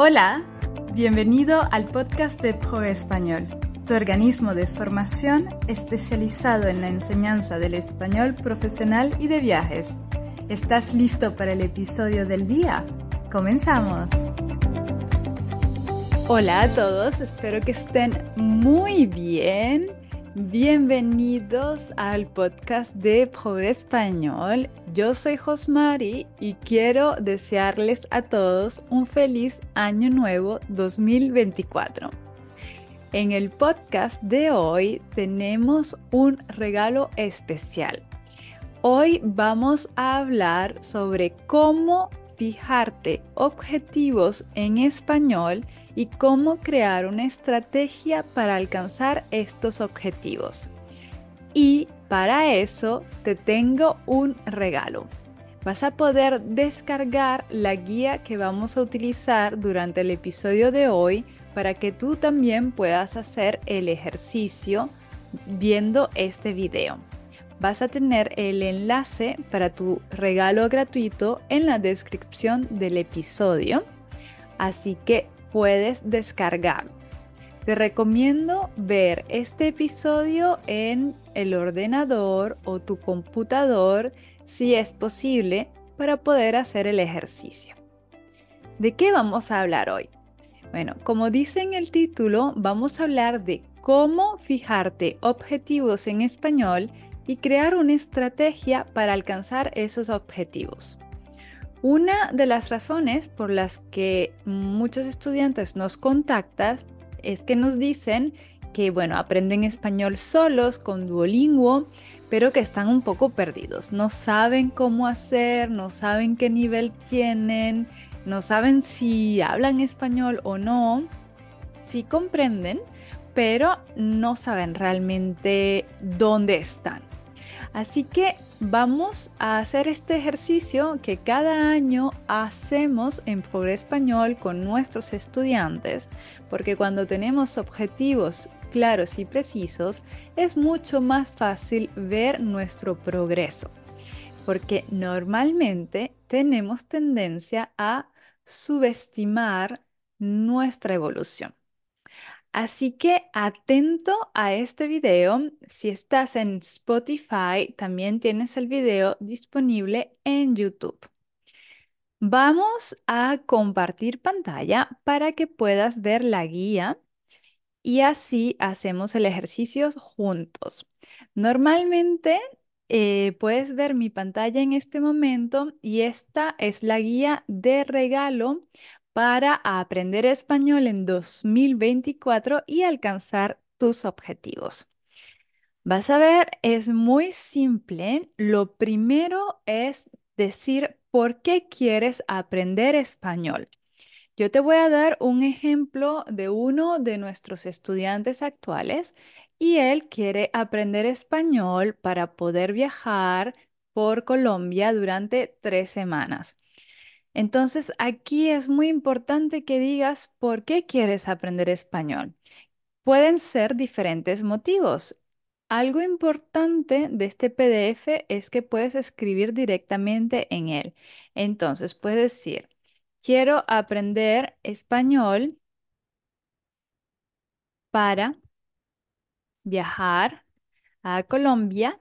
Hola, bienvenido al podcast de Pro Español, tu organismo de formación especializado en la enseñanza del español profesional y de viajes. ¿Estás listo para el episodio del día? ¡Comenzamos! Hola a todos, espero que estén muy bien. Bienvenidos al podcast de Progres Español. Yo soy Josmari y quiero desearles a todos un feliz año nuevo 2024. En el podcast de hoy tenemos un regalo especial. Hoy vamos a hablar sobre cómo fijarte objetivos en español y cómo crear una estrategia para alcanzar estos objetivos. Y para eso te tengo un regalo. Vas a poder descargar la guía que vamos a utilizar durante el episodio de hoy para que tú también puedas hacer el ejercicio viendo este video. Vas a tener el enlace para tu regalo gratuito en la descripción del episodio. Así que puedes descargar. Te recomiendo ver este episodio en el ordenador o tu computador si es posible para poder hacer el ejercicio. ¿De qué vamos a hablar hoy? Bueno, como dice en el título, vamos a hablar de cómo fijarte objetivos en español y crear una estrategia para alcanzar esos objetivos. Una de las razones por las que muchos estudiantes nos contactan es que nos dicen que, bueno, aprenden español solos con Duolingo, pero que están un poco perdidos. No saben cómo hacer, no saben qué nivel tienen, no saben si hablan español o no. Sí comprenden, pero no saben realmente dónde están. Así que vamos a hacer este ejercicio que cada año hacemos en Progreso Español con nuestros estudiantes, porque cuando tenemos objetivos claros y precisos, es mucho más fácil ver nuestro progreso, porque normalmente tenemos tendencia a subestimar nuestra evolución. Así que atento a este video. Si estás en Spotify, también tienes el video disponible en YouTube. Vamos a compartir pantalla para que puedas ver la guía y así hacemos el ejercicio juntos. Normalmente eh, puedes ver mi pantalla en este momento y esta es la guía de regalo para aprender español en 2024 y alcanzar tus objetivos. Vas a ver, es muy simple. Lo primero es decir por qué quieres aprender español. Yo te voy a dar un ejemplo de uno de nuestros estudiantes actuales y él quiere aprender español para poder viajar por Colombia durante tres semanas. Entonces, aquí es muy importante que digas por qué quieres aprender español. Pueden ser diferentes motivos. Algo importante de este PDF es que puedes escribir directamente en él. Entonces, puedes decir, quiero aprender español para viajar a Colombia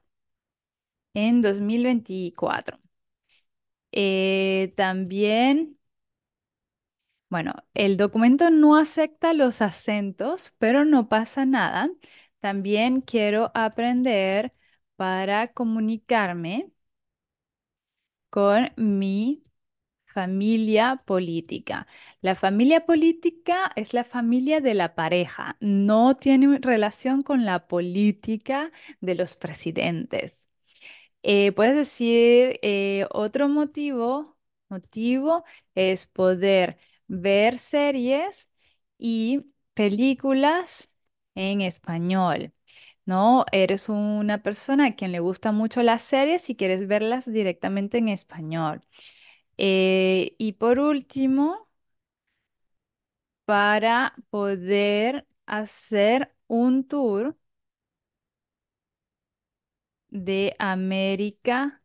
en 2024. Eh, también, bueno, el documento no acepta los acentos, pero no pasa nada. También quiero aprender para comunicarme con mi familia política. La familia política es la familia de la pareja, no tiene relación con la política de los presidentes. Eh, puedes decir eh, otro motivo, motivo es poder ver series y películas en español. ¿No? Eres una persona a quien le gusta mucho las series y quieres verlas directamente en español. Eh, y por último, para poder hacer un tour de América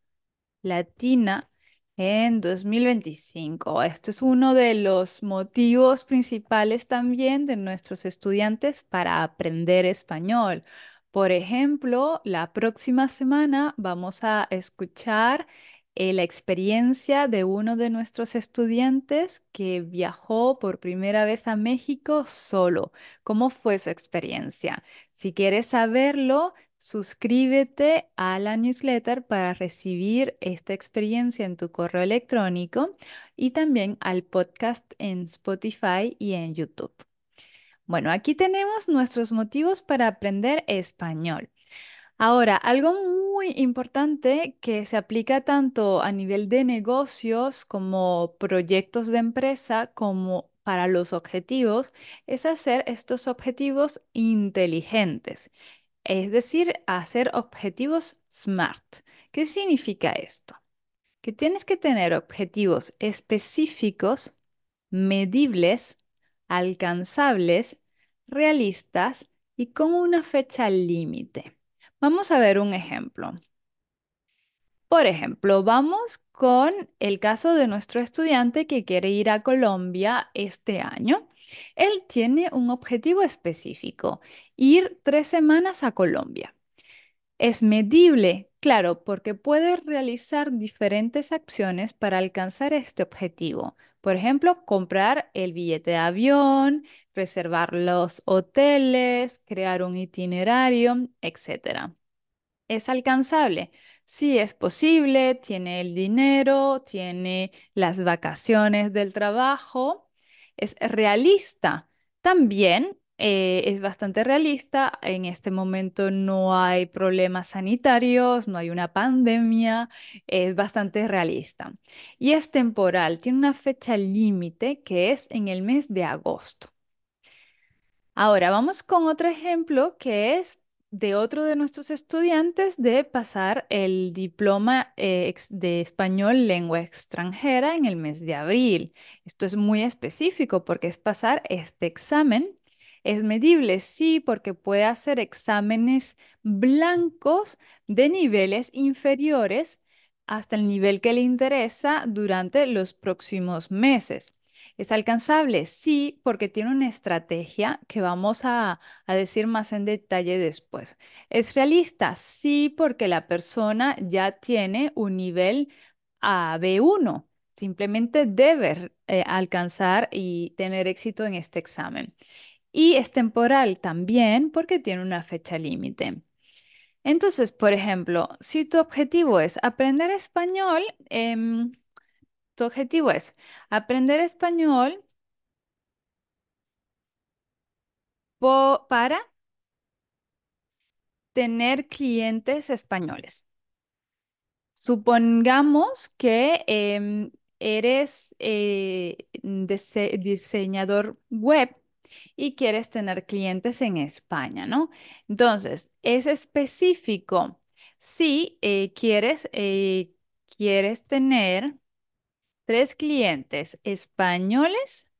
Latina en 2025. Este es uno de los motivos principales también de nuestros estudiantes para aprender español. Por ejemplo, la próxima semana vamos a escuchar eh, la experiencia de uno de nuestros estudiantes que viajó por primera vez a México solo. ¿Cómo fue su experiencia? Si quieres saberlo, suscríbete a la newsletter para recibir esta experiencia en tu correo electrónico y también al podcast en Spotify y en YouTube. Bueno, aquí tenemos nuestros motivos para aprender español. Ahora, algo muy importante que se aplica tanto a nivel de negocios como proyectos de empresa como para los objetivos es hacer estos objetivos inteligentes, es decir, hacer objetivos SMART. ¿Qué significa esto? Que tienes que tener objetivos específicos, medibles, alcanzables, realistas y con una fecha límite. Vamos a ver un ejemplo. Por ejemplo, vamos con el caso de nuestro estudiante que quiere ir a Colombia este año. Él tiene un objetivo específico, ir tres semanas a Colombia. Es medible, claro, porque puede realizar diferentes acciones para alcanzar este objetivo. Por ejemplo, comprar el billete de avión, reservar los hoteles, crear un itinerario, etc. ¿Es alcanzable? Sí, es posible, tiene el dinero, tiene las vacaciones del trabajo, es realista. También eh, es bastante realista. En este momento no hay problemas sanitarios, no hay una pandemia, es bastante realista. Y es temporal, tiene una fecha límite que es en el mes de agosto. Ahora vamos con otro ejemplo que es de otro de nuestros estudiantes de pasar el diploma eh, de español lengua extranjera en el mes de abril. Esto es muy específico porque es pasar este examen. Es medible, sí, porque puede hacer exámenes blancos de niveles inferiores hasta el nivel que le interesa durante los próximos meses. ¿Es alcanzable? Sí, porque tiene una estrategia que vamos a, decir más en detalle después. ¿Es realista? Sí, porque la persona ya tiene un nivel a B1. Simplemente debe eh, alcanzar y tener éxito en este examen. Y es temporal también porque tiene una fecha límite. Entonces, por ejemplo, si tu objetivo es aprender español, em, tu objetivo es aprender español para tener clientes españoles. Supongamos que em, eres eh, diseñador web y quieres tener clientes en España, ¿no? Entonces, es específico si eh, quieres, eh, quieres tener tres clientes españoles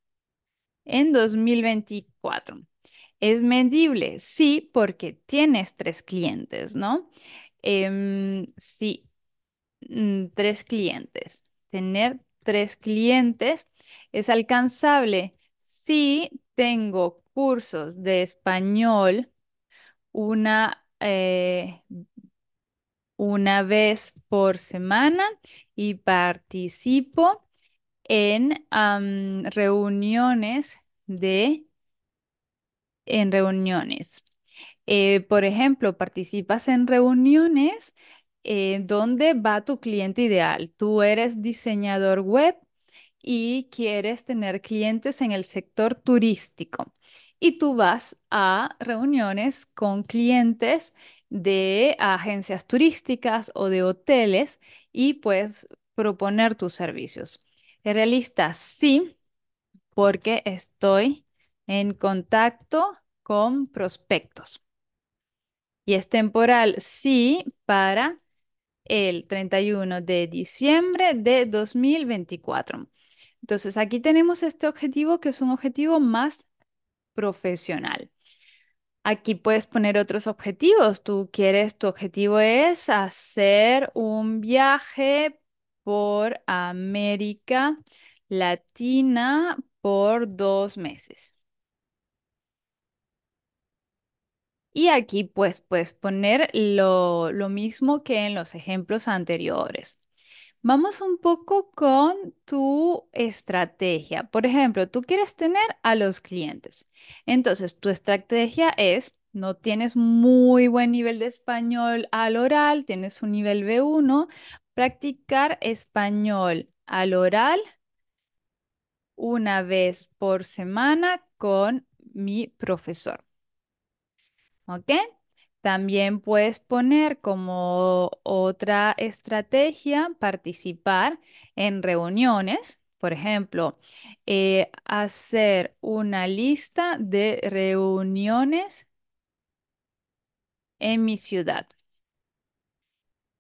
en 2024. ¿Es medible? Sí, porque tienes tres clientes, ¿no? Em, sí, mm, tres clientes. Tener tres clientes es alcanzable si tengo cursos de español una, eh, una vez por semana y participo en reuniones de en reuniones. Eh, por ejemplo, participas en reuniones eh, donde va tu cliente ideal. Tú eres diseñador web y quieres tener clientes en el sector turístico. Y tú vas a reuniones con clientes de agencias turísticas o de hoteles y puedes proponer tus servicios. ¿Es realista? Sí, porque estoy en contacto con prospectos. Y es temporal, sí, para el 31 de diciembre de 2024. Entonces, aquí tenemos este objetivo que es un objetivo más profesional. Aquí puedes poner otros objetivos. Tú quieres, tu objetivo es hacer un viaje por América Latina por dos meses. Y aquí pues puedes poner lo, lo mismo que en los ejemplos anteriores. Vamos un poco con tu estrategia. Por ejemplo, tú quieres tener a los clientes. Entonces, tu estrategia es, no tienes muy buen nivel de español al oral, tienes un nivel B1, practicar español al oral una vez por semana con mi profesor. ¿Ok? También puedes poner como otra estrategia participar en reuniones. Por ejemplo, eh, hacer una lista de reuniones en mi ciudad.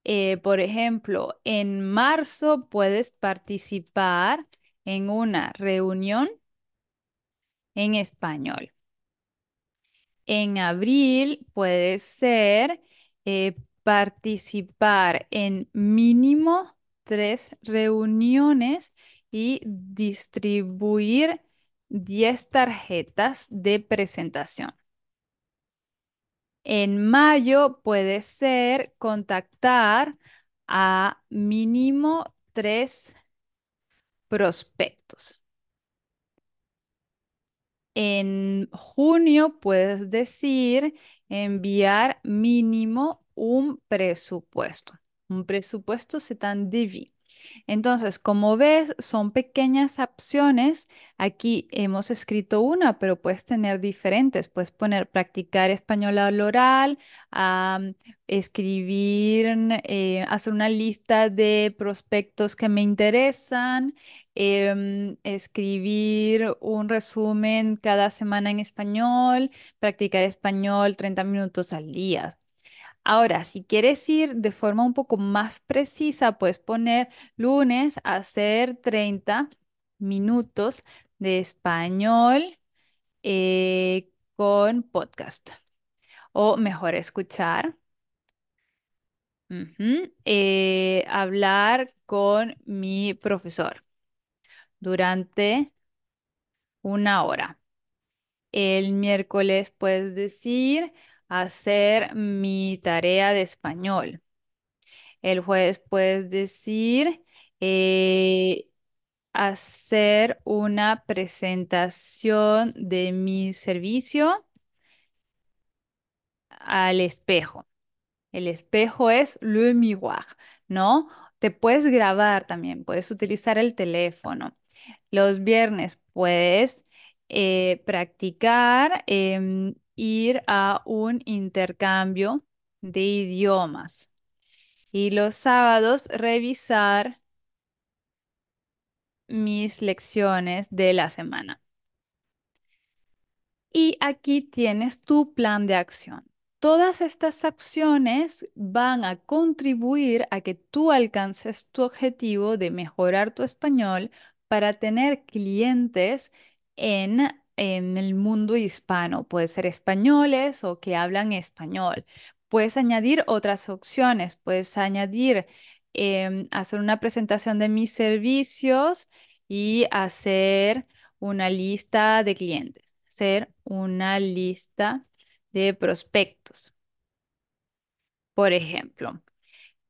Eh, por ejemplo, en marzo puedes participar en una reunión en español. En abril puede ser eh, participar en mínimo tres reuniones y distribuir 10 tarjetas de presentación. En mayo puede ser contactar a mínimo tres prospectos. En junio puedes decir enviar mínimo un presupuesto. Un presupuesto se tan devis. Entonces, como ves, son pequeñas opciones. Aquí hemos escrito una, pero puedes tener diferentes. Puedes poner practicar español al oral, escribir, eh, hacer una lista de prospectos que me interesan, em, escribir un resumen cada semana en español, practicar español 30 minutos al día. Ahora, si quieres ir de forma un poco más precisa, puedes poner lunes hacer 30 minutos de español eh, con podcast. O mejor escuchar. Eh, hablar con mi profesor durante una hora. El miércoles puedes decir hacer mi tarea de español. El jueves puedes decir eh, hacer una presentación de mi servicio al espejo. El espejo es le miroir, ¿no? Te puedes grabar también, puedes utilizar el teléfono. Los viernes puedes eh, practicar em, ir a un intercambio de idiomas. Y los sábados revisar mis lecciones de la semana. Y aquí tienes tu plan de acción. Todas estas acciones van a contribuir a que tú alcances tu objetivo de mejorar tu español para tener clientes en en el mundo hispano. Puede ser españoles o que hablan español. Puedes añadir otras opciones. Puedes añadir, em, hacer una presentación de mis servicios y hacer una lista de clientes. Hacer una lista de prospectos. Por ejemplo.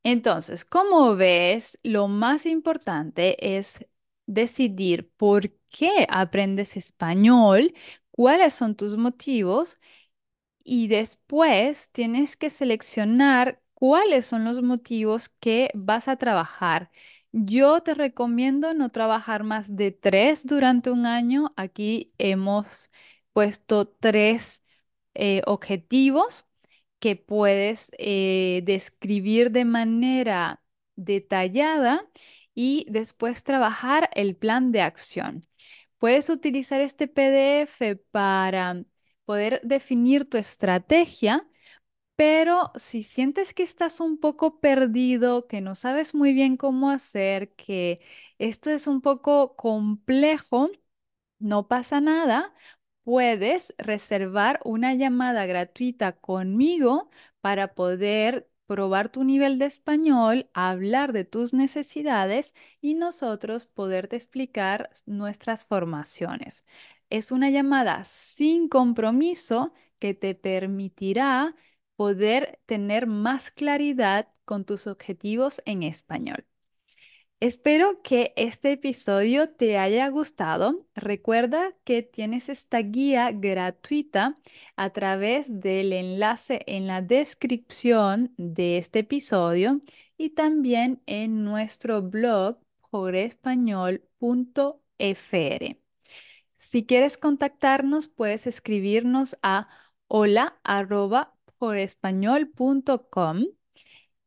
Entonces, como ves, lo más importante es decidir por qué aprendes español, cuáles son tus motivos y después tienes que seleccionar cuáles son los motivos que vas a trabajar. Yo te recomiendo no trabajar más de tres durante un año. Aquí hemos puesto tres eh, objetivos que puedes eh, describir de manera detallada y después trabajar el plan de acción. Puedes utilizar este PDF para poder definir tu estrategia, pero si sientes que estás un poco perdido, que no sabes muy bien cómo hacer, que esto es un poco complejo, no pasa nada. Puedes reservar una llamada gratuita conmigo para poder probar tu nivel de español, hablar de tus necesidades y nosotros poderte explicar nuestras formaciones. Es una llamada sin compromiso que te permitirá poder tener más claridad con tus objetivos en español. Espero que este episodio te haya gustado. Recuerda que tienes esta guía gratuita a través del enlace en la descripción de este episodio y también en nuestro blog progrespañol.fr. Si quieres contactarnos, puedes escribirnos a hola.progrespañol.com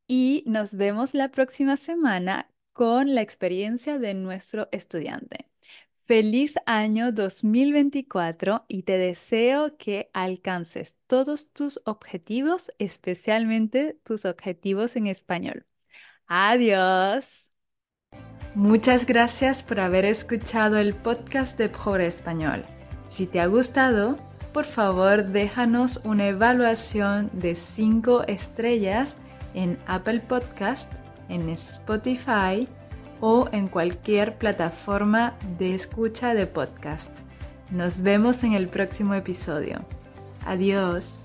y nos vemos la próxima semana con la experiencia de nuestro estudiante. Feliz año 2024 y te deseo que alcances todos tus objetivos, especialmente tus objetivos en español. Adiós. Muchas gracias por haber escuchado el podcast de Pobre Español. Si te ha gustado, por favor déjanos una evaluación de 5 estrellas en Apple Podcast en Spotify o en cualquier plataforma de escucha de podcast. Nos vemos en el próximo episodio. Adiós.